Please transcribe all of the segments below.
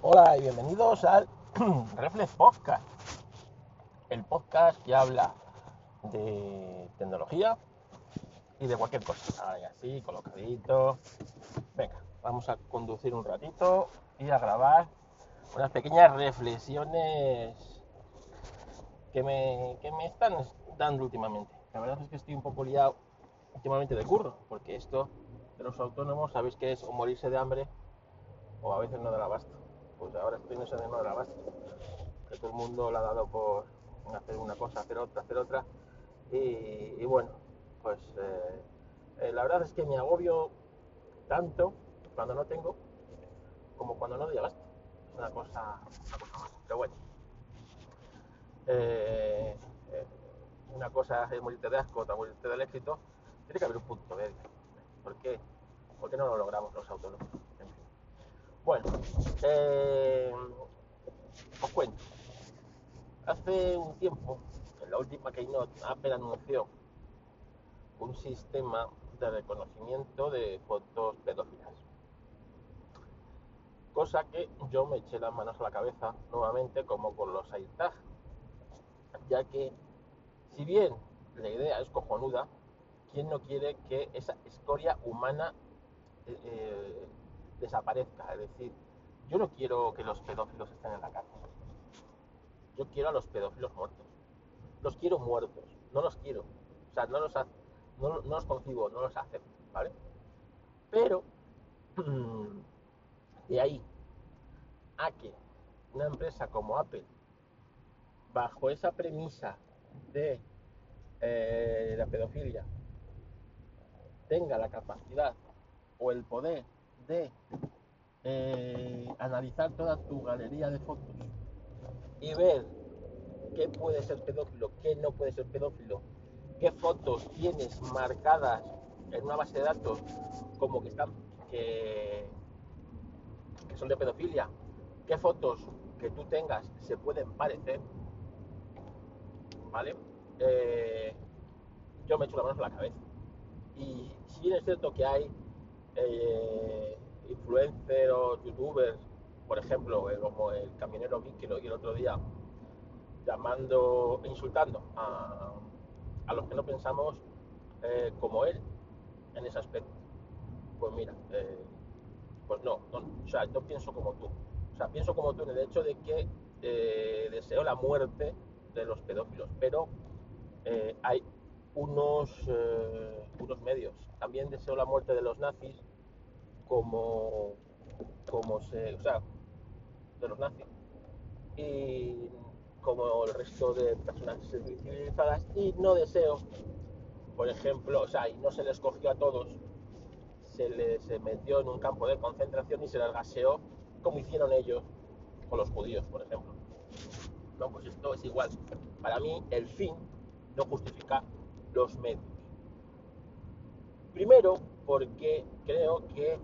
Hola y bienvenidos al Reflex Podcast, el podcast que habla de tecnología y de cualquier cosa. Ahí así, colocadito. Venga, vamos a conducir un ratito y a grabar unas pequeñas reflexiones que me, que me están dando últimamente. La verdad es que estoy un poco liado últimamente de curro, porque esto de los autónomos sabéis que es o morirse de hambre o a veces no la abasto. Pues ahora estoy en ese no de la abasto. Que todo el mundo le ha dado por hacer una cosa, hacer otra, hacer otra. Y, bueno, pues eh, eh, la verdad es que me agobio tanto cuando no tengo como cuando no doy abasto. Es una cosa, una cosa más. Pero bueno. Eh, una cosa es morirte de asco, otra morirte del éxito. Tiene que haber un punto medio. ¿Por qué? ¿Por qué no lo logramos los autónomos? Bueno, eh, os cuento. Hace un tiempo, en la última Keynote, Apple anunció un sistema de reconocimiento de fotos pedófilas. Cosa que yo me eché las manos a la cabeza nuevamente, como con los AirTag, ya que, si bien la idea es cojonuda, ¿quién no quiere que esa escoria humana eh, eh, desaparezca? Es decir, yo no quiero que los pedófilos estén en la cárcel. Yo quiero a los pedófilos muertos. Los quiero muertos. No los quiero. O sea, no los, no los concibo, no los acepto, ¿vale? Pero, de ahí a que una empresa como Apple, bajo esa premisa de eh, la pedofilia, tenga la capacidad o el poder de eh, analizar toda tu galería de fotos y ver qué puede ser pedófilo, qué no puede ser pedófilo, qué fotos tienes marcadas en una base de datos como que están que, que son de pedofilia, qué fotos que tú tengas se pueden parecer, ¿vale? Eh, yo me echo la mano a la cabeza. Y si bien es cierto que hay eh, influencers o youtubers, por ejemplo, eh, como el camionero Vic que lo vi el otro día, llamando, insultando a, a los que no pensamos eh, como él en ese aspecto. Pues mira, eh, pues no, o sea, no pienso como tú. O sea, pienso como tú en el hecho de que deseo la muerte de los pedófilos, pero hay unos, eh, unos medios. También deseo la muerte de los nazis como, como se, o sea, de los nazis y como el resto de personas civilizadas y no deseo, por ejemplo, o sea, y no se les cogió a todos, se les metió en un campo de concentración y se les gaseó como hicieron ellos con los judíos, por ejemplo. No, pues esto es igual. Para mí el fin no justifica los medios. Primero, porque creo que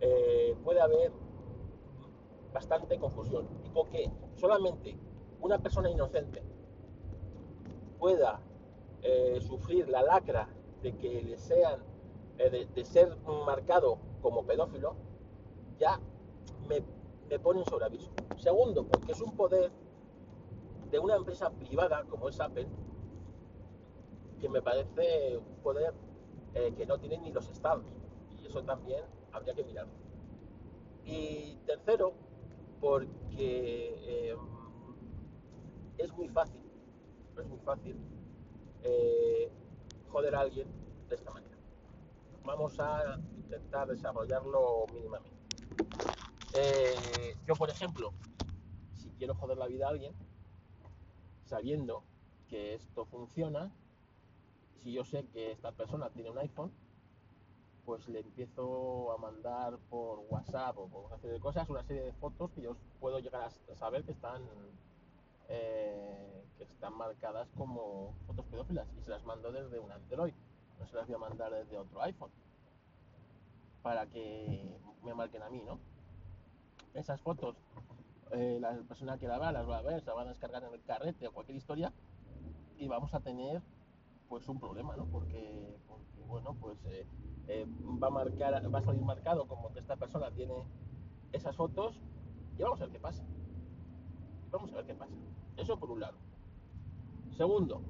eh, puede haber bastante confusión. Y con que solamente una persona inocente pueda eh, sufrir la lacra de que le sean eh, de, de ser marcado como pedófilo ya me, me pone en segundo porque es un poder de una empresa privada como es Apple que me parece un poder eh, que no tienen ni los estados. Y eso también habría que mirarlo y tercero porque eh, es muy fácil, es muy fácil eh, joder a alguien de esta manera. Vamos a intentar desarrollarlo mínimamente. Eh, yo, por ejemplo, si quiero joder la vida a alguien, sabiendo que esto funciona, si yo sé que esta persona tiene un iPhone, pues le empiezo a mandar por WhatsApp o por una serie de cosas una serie de fotos que yo puedo llegar a saber que están eh, que están marcadas como fotos pedófilas y se las mando desde un Android, no se las voy a mandar desde otro iPhone para que me marquen a mí, ¿no? Esas fotos, eh, la persona que la vea las va a ver, se las van a descargar en el carrete o cualquier historia y vamos a tener pues un problema, ¿no? Porque, porque bueno, pues eh, eh, va a marcar, va a salir marcado como que esta persona tiene esas fotos Y vamos a ver qué pasa. Vamos a ver qué pasa. Eso por un lado. Segundo,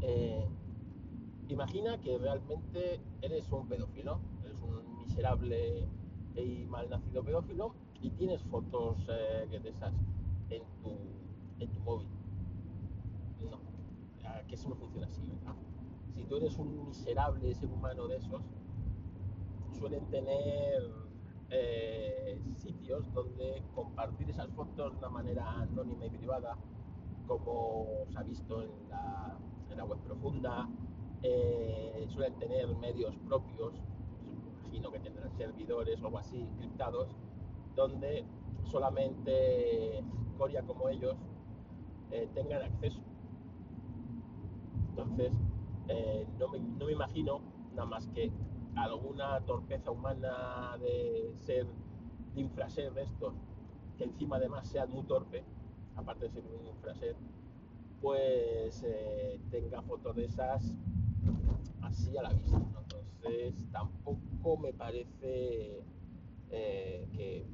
eh, imagina que realmente eres un pedófilo, eres un miserable y malnacido pedófilo y tienes fotos eh, de esas en tu, en tu móvil. No, que eso no funciona así, ¿verdad? Si tú eres un miserable ser humano de esos, suelen tener eh, sitios donde compartir esas fotos de una manera anónima y privada, como se ha visto en la, en la web profunda, eh, suelen tener medios propios, imagino que tendrán servidores o algo así encriptados, donde solamente Coria como ellos eh, tengan acceso. Entonces, eh, no, me, no, me, imagino nada más que alguna torpeza humana de ser, de infraser de estos, que encima además sea muy torpe, aparte de ser un infraser, pues eh, tenga fotos de esas así a la vista. ¿no? Entonces tampoco me parece eh, que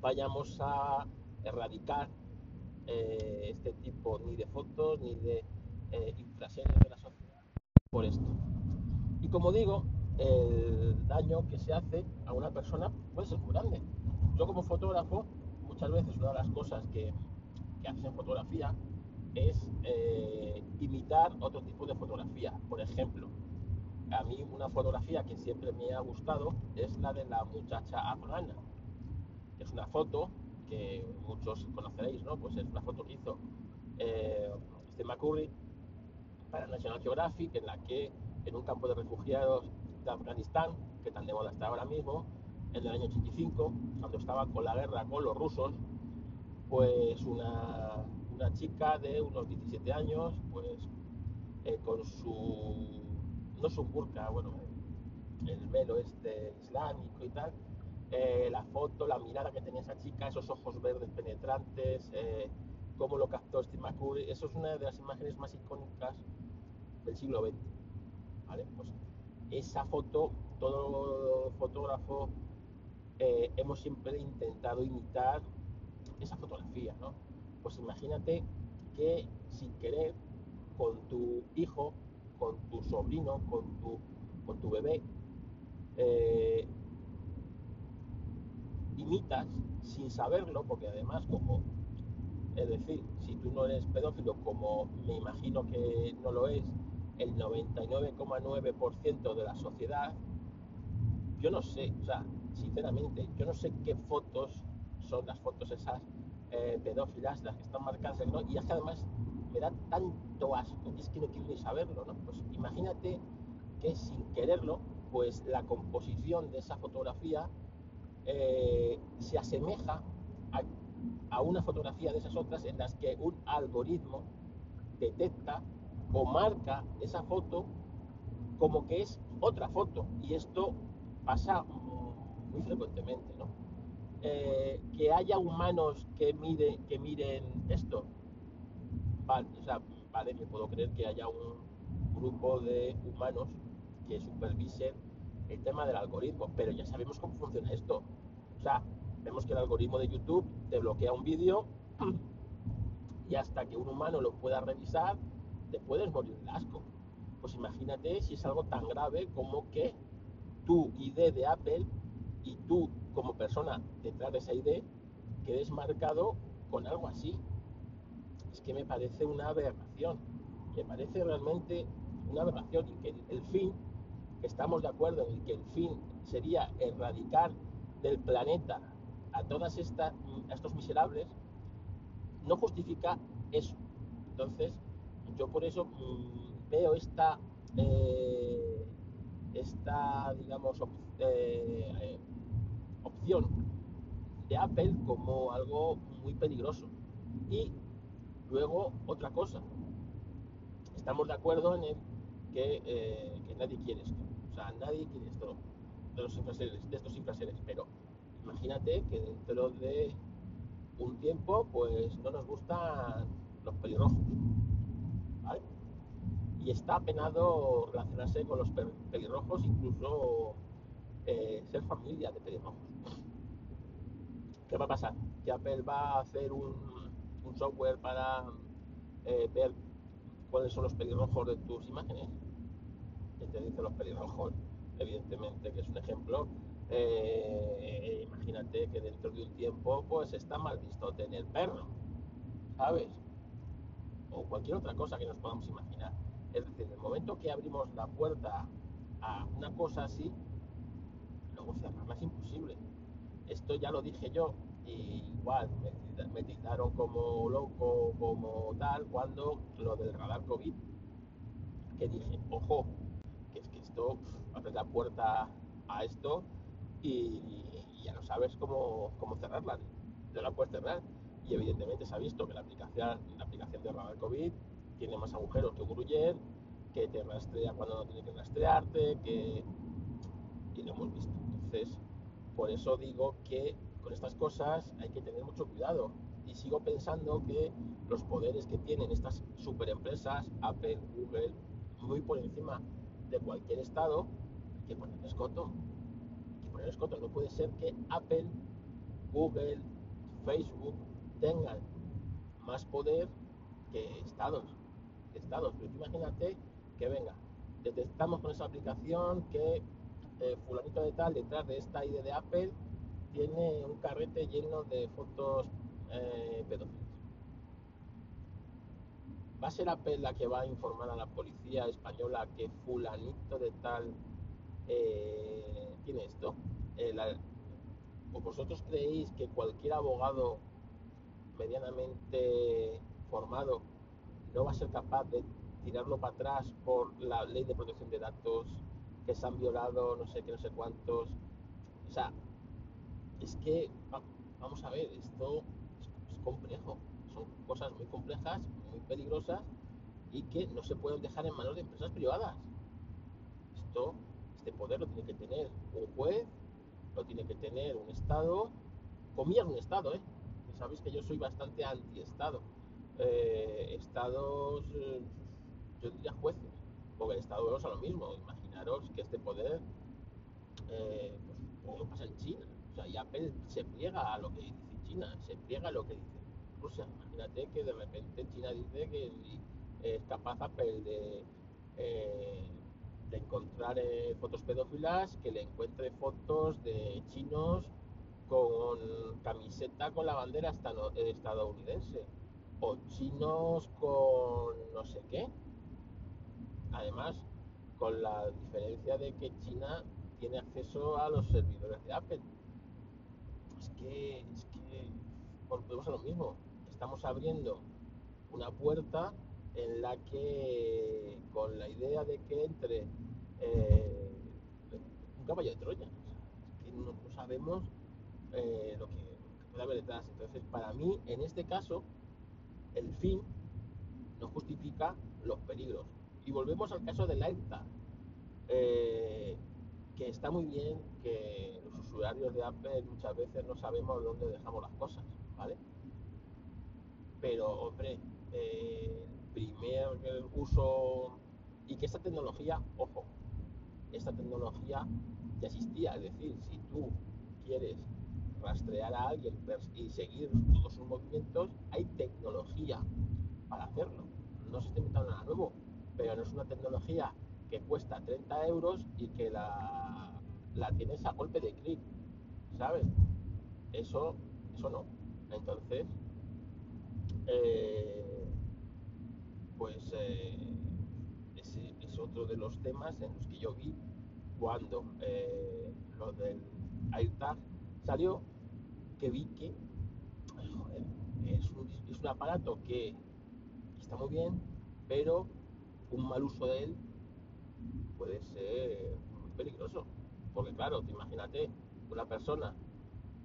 vayamos a erradicar este tipo ni de fotos ni de eh, de la sociedad por esto. Y como digo, el daño que se hace a una persona puede ser muy grande. Yo como fotógrafo, muchas veces una de las cosas que, que haces en fotografía es eh, imitar otro tipo de fotografía. Por ejemplo, a mí una fotografía que siempre me ha gustado es la de la muchacha afgana. Es una foto que muchos conoceréis, ¿no? Pues es una foto que hizo eh, McCurry National Geographic, en la que en un campo de refugiados de Afganistán, que tan de moda está ahora mismo, en el año 85, cuando estaba con la guerra con los rusos, pues una, una chica de unos 17 años, pues eh, con su, no su burka, bueno, el velo este islámico y tal, eh, la foto, la mirada que tenía esa chica, esos ojos verdes penetrantes, eh, cómo lo captó Steve McCurry, eso es una de las imágenes más icónicas del siglo XX. Pues esa foto, todo fotógrafo eh, hemos siempre intentado imitar esa fotografía, ¿no? Pues imagínate que sin querer, con tu hijo, con tu sobrino, con tu, con tu bebé, eh, imitas sin saberlo, porque además como, es decir, si tú no eres pedófilo, como me imagino que no lo es, el 99,9% de la sociedad, yo no sé, o sea, sinceramente, yo no sé qué fotos son las fotos esas eh, pedófilas, las que están marcadas, ¿no? y es que además me da tanto asco, es que no quiero ni saberlo, ¿no? Pues imagínate que sin quererlo, pues la composición de esa fotografía eh, se asemeja a, a, una fotografía de esas otras en las que un algoritmo detecta o marca esa foto como que es otra foto. Y esto pasa muy frecuentemente, ¿no? Eh, que haya humanos que, que miren esto. Vale, o sea, vale, me puedo creer que haya un grupo de humanos que supervisen el tema del algoritmo, pero ya sabemos cómo funciona esto. O sea, vemos que el algoritmo de YouTube te bloquea un vídeo y hasta que un humano lo pueda revisar, te puedes morir de asco. Pues imagínate si es algo tan grave como que tu ID de Apple y tú como persona detrás de esa ID quedes marcado con algo así. Es que me parece una aberración. Me parece realmente una aberración y que el fin, estamos de acuerdo en que el fin sería erradicar del planeta a todas estas, a estos miserables, no justifica eso. Entonces, yo por eso mmm, veo esta, eh, esta digamos, op eh, opción de Apple como algo muy peligroso. Y luego otra cosa, estamos de acuerdo en que, eh, que nadie quiere esto, o sea, nadie quiere esto de, los infraseres, de estos infraseres, pero imagínate que dentro de un tiempo pues no nos gustan los pelirrojos. Y está penado relacionarse con los pelirrojos incluso eh, ser familia de pelirrojos ¿Qué va a pasar? Que Apple va a hacer un, software para eh, ver cuáles son los pelirrojos de tus imágenes. Que te dice los pelirrojos, evidentemente, que es un ejemplo. Eh, imagínate que dentro de un tiempo, pues está mal visto tener perro, ¿sabes? O cualquier otra cosa que nos podamos imaginar. Es decir, en el momento que abrimos la puerta a una cosa así, luego cerrarla es imposible. Esto ya lo dije yo, y igual me, me como loco, como tal, cuando lo del radar COVID, que dije, ojo, que es que esto abre la puerta a esto y, y ya no sabes cómo, cómo cerrarla, no la puedes cerrar. Y evidentemente se ha visto que la aplicación, la aplicación de radar COVID tiene más agujeros que Gruyer, que te rastrea cuando no tiene que rastrearte, que y lo hemos visto. Entonces, por eso digo que con estas cosas hay que tener mucho cuidado. Y sigo pensando que los poderes que tienen estas superempresas, Apple, Google, muy por encima de cualquier estado, hay que poner escoto. Que poner escoto. No puede ser que Apple, Google, Facebook tengan más poder que estados. Estados. Pero imagínate que venga, detectamos con esa aplicación que eh, fulanito de tal detrás de esta ID de Apple tiene un carrete lleno de fotos eh. ¿Va a ser Apple la que va a informar a la policía española que fulanito de tal eh, tiene esto? Eh, ¿O vosotros creéis que cualquier abogado medianamente formado no va a ser capaz de tirarlo para atrás por la ley de protección de datos que se han violado no sé qué, no sé cuántos? O sea, es que, va- vamos a ver, esto es, complejo, son cosas muy complejas, muy peligrosas y que no se pueden dejar en manos de empresas privadas. Esto, este poder lo tiene que tener un juez, lo tiene que tener un Estado, comillas un Estado, ¿eh? Sabéis que yo soy bastante anti-Estado. Eh, estados, eh, yo diría jueces, porque el Estado es lo mismo. Imaginaros que este poder eh, pues, pasa en China. O sea, y se pliega a lo que dice China, se pliega a lo que dice Rusia. Imagínate que de repente China dice que es capaz eh, de encontrar eh, fotos pedófilas, que le encuentre fotos de chinos con camiseta con la bandera estadounidense o chinos con no sé qué. Además, con la diferencia de que China tiene acceso a los servidores de Apple. Es que, es que volvemos a lo mismo. Estamos abriendo una puerta en la que, con la idea de que entre eh, un caballo de Troya, es que no, sabemos eh, lo, que, lo puede haber detrás. Entonces, para mí, en este caso, el fin no justifica los peligros. Y volvemos al caso del AirTag. Eh, que está muy bien que los usuarios de Apple muchas veces no sabemos dónde dejamos las cosas, ¿vale? Pero, hombre, eh, primer uso y que esta tecnología, ojo, esta tecnología ya existía, es decir, si tú quieres rastrear a alguien y seguir todos sus movimientos, hay tecnología para hacerlo. No se está inventando nada nuevo, pero no es una tecnología que cuesta 30 euros y que la, la tienes a golpe de clic, ¿sabes? Eso, eso no. Entonces, eh, pues eh, ese es otro de los temas en los que yo vi cuando eh, lo del AirTag salió, que vi que, es un, es un aparato que está muy bien, pero un mal uso de él puede ser muy peligroso. Porque claro, te imagínate una persona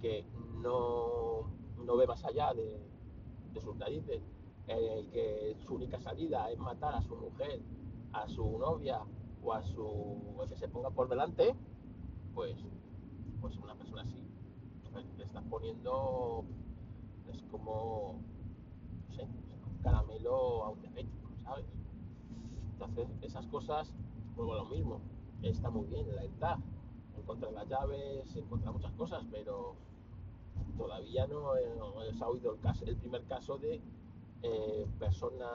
que no, no ve más allá de, de sus narices, eh, que su única salida es matar a su mujer, a su novia o a su que se ponga por delante, pues, pues una persona así estás poniendo es como no sé, un caramelo a un diabético, ¿sabes? Entonces, esas cosas, vuelvo a lo mismo. Está muy bien la AirTag. Encontrar las llaves, encontrar muchas cosas, pero todavía no, no se ha oído el, caso, el primer caso de eh, persona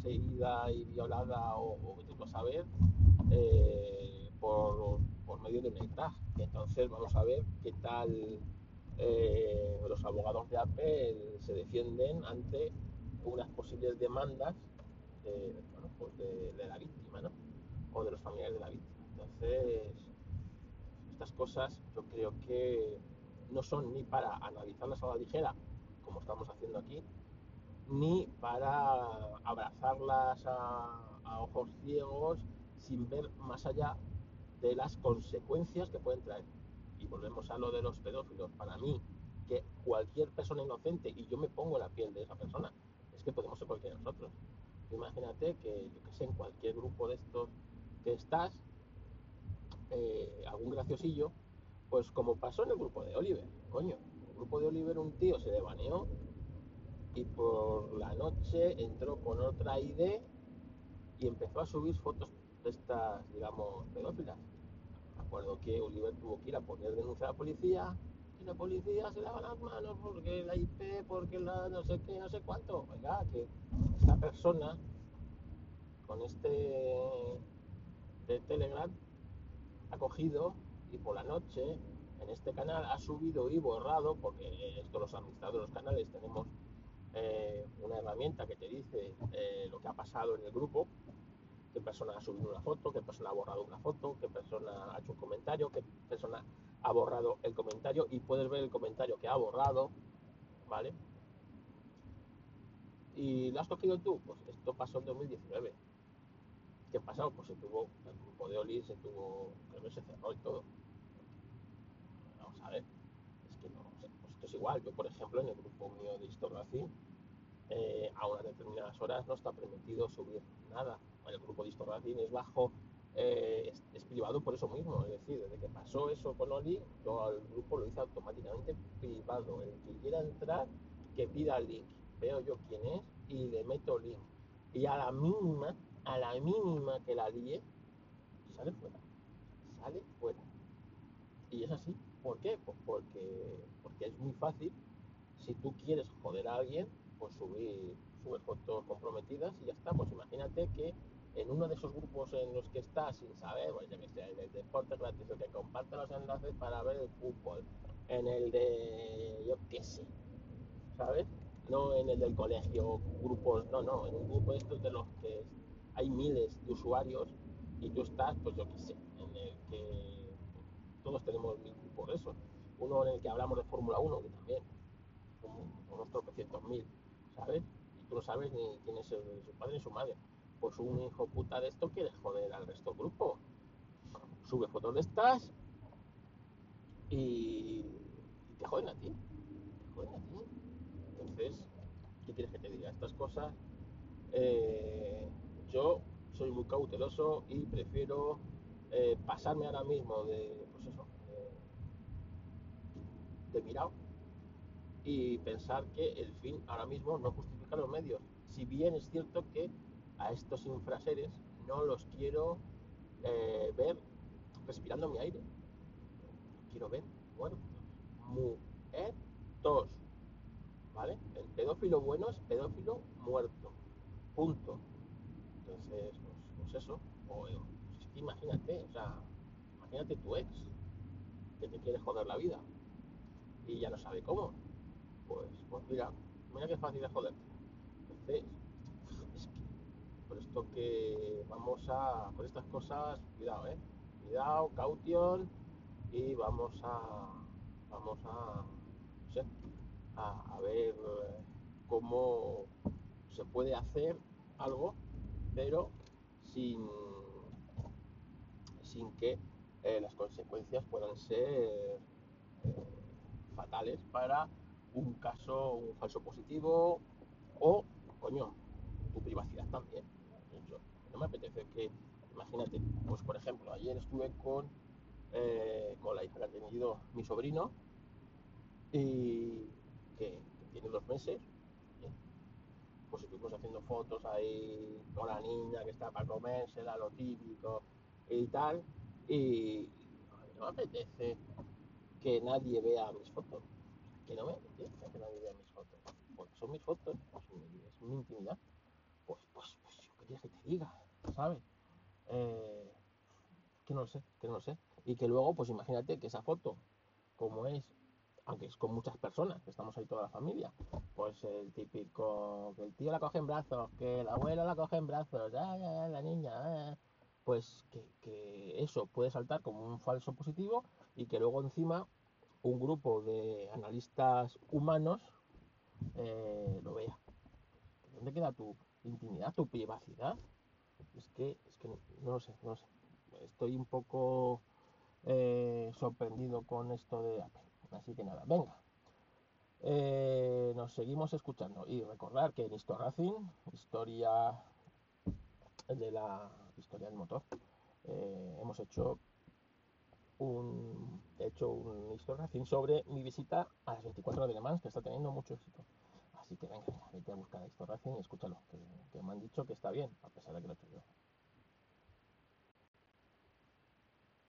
seguida y violada o, o a saber eh, por, por medio de un tag. Entonces vamos a ver qué tal eh, los abogados de Apple se defienden ante unas posibles demandas de, bueno, pues de, la víctima, ¿no? O de los familiares de la víctima. Entonces, estas cosas yo creo que no son ni para analizarlas a la ligera, como estamos haciendo aquí, ni para abrazarlas a ojos ciegos sin ver más allá de las consecuencias que pueden traer. Y volvemos a lo de los pedófilos. Para mí, que cualquier persona inocente, y yo me pongo la piel de esa persona, es que podemos ser cualquiera de nosotros. Imagínate que, yo que sé, en cualquier grupo de estos que estás, eh, algún graciosillo, pues como pasó en el grupo de Oliver, coño. En el grupo de Oliver un tío se le baneó y por la noche entró con otra ID y empezó a subir fotos de estas, digamos, pedófilas. Me acuerdo que Oliver tuvo que ir a poner denuncia a la policía y la policía se lava las manos porque la IP, porque la no sé qué, no sé cuánto. Oiga, que esta persona con este de Telegram ha cogido y por la noche en este canal ha subido y borrado, porque esto los administradores de los canales tenemos eh, una herramienta que te dice eh, lo que ha pasado en el grupo, qué persona ha subido una foto, qué persona ha borrado una foto, qué persona ha hecho un comentario, qué persona ha borrado el comentario y puedes ver el comentario que ha borrado, ¿vale? ¿Y lo has cogido tú? Pues esto pasó en 2019. ¿Qué ha pasado? Pues se tuvo, el grupo de Oli se tuvo, creo que se cerró y todo. Vamos a ver, es que no pues esto es igual. Yo, por ejemplo, en el grupo mío de Historracing, eh, a unas determinadas horas no está permitido subir nada. El grupo Historracing es bajo, eh, es, es privado por eso mismo. Es decir, desde que pasó eso con Oli, yo al grupo lo hice automáticamente privado. El que quiera entrar, que pida el link. Veo yo quién es y le meto link. Y a la mínima, a la mínima que la líe, sale fuera. Sale fuera. Y es así. ¿Por qué? Pues porque, porque es muy fácil. Si tú quieres joder a alguien, pues subir, subir fotos comprometidas y ya está. Pues imagínate que en uno de esos grupos en los que estás sin saber, pues ya que sea, en el deporte gratis, el que comparte los enlaces para ver el fútbol, en el de, yo qué sé, ¿sabes? No en el del colegio, grupos, no, no, en un grupo de estos de los que hay miles de usuarios y tú estás, pues yo qué sé, en el que todos tenemos mil grupos de esos. Uno en el que hablamos de Fórmula 1, que también, unos tropecientos mil, ¿sabes? Y tú no sabes ni quién es su padre ni su madre. Pues un hijo puta de esto quiere joder al resto del grupo. Sube fotos de estas y, te joden a ti. Te joden a ti. Entonces, ¿qué quieres que te diga? Estas cosas, eh, yo soy muy cauteloso y prefiero eh, pasarme ahora mismo de, pues eso, de, de mirado y pensar que el fin ahora mismo no justifica los medios. Si bien es cierto que a estos infraseres no los quiero eh, ver respirando mi aire. Quiero ver muertos. Muertos. ¿Vale? El pedófilo bueno es pedófilo muerto. Punto. Entonces, pues, pues eso. O, pues imagínate, o sea, imagínate tu ex que te quiere joder la vida y ya no sabe cómo. Pues, pues mira, mira qué fácil es joder. Entonces, por esto que vamos a, por estas cosas, cuidado, eh. Cuidado, caution y vamos a, vamos a, no sé, a, a ver eh, cómo se puede hacer algo, pero sin, sin que eh, las consecuencias puedan ser eh, fatales para un caso, un falso positivo o, coño, tu privacidad también. No me apetece que, imagínate, pues por ejemplo, ayer estuve con, eh, con la hija que ha tenido mi sobrino y que, tiene dos meses. Pues estuvimos haciendo fotos ahí con la niña que está para comérsela, lo típico y tal. Y no me apetece que nadie vea mis fotos. Que no me apetece que nadie vea mis fotos. Porque son mis fotos, pues, es mi intimidad. Pues, pues, pues que te diga, ¿sabes? Eh, que no sé, que no sé. Y que luego, pues imagínate que esa foto, como es, aunque es con muchas personas, que estamos ahí toda la familia, pues el típico, que el tío la coge en brazos, que el abuelo la coge en brazos, la niña, pues que, que eso puede saltar como un falso positivo y que luego encima un grupo de analistas humanos eh, lo vea. ¿Dónde queda tu intimidad, tu privacidad? Es que, es que no, lo sé, no lo sé. Estoy un poco eh, sorprendido con esto de Apple. Así que nada, venga. Eh, nos seguimos escuchando y recordar que en Historracing, historia de la historia del motor, eh, hemos hecho un hecho un Historracing sobre mi visita a las 24 de Le Mans que está teniendo mucho éxito. Así que venga, vete a buscar a Historracing y escúchalo, que, que me han dicho que está bien, a pesar de que lo he hecho yo.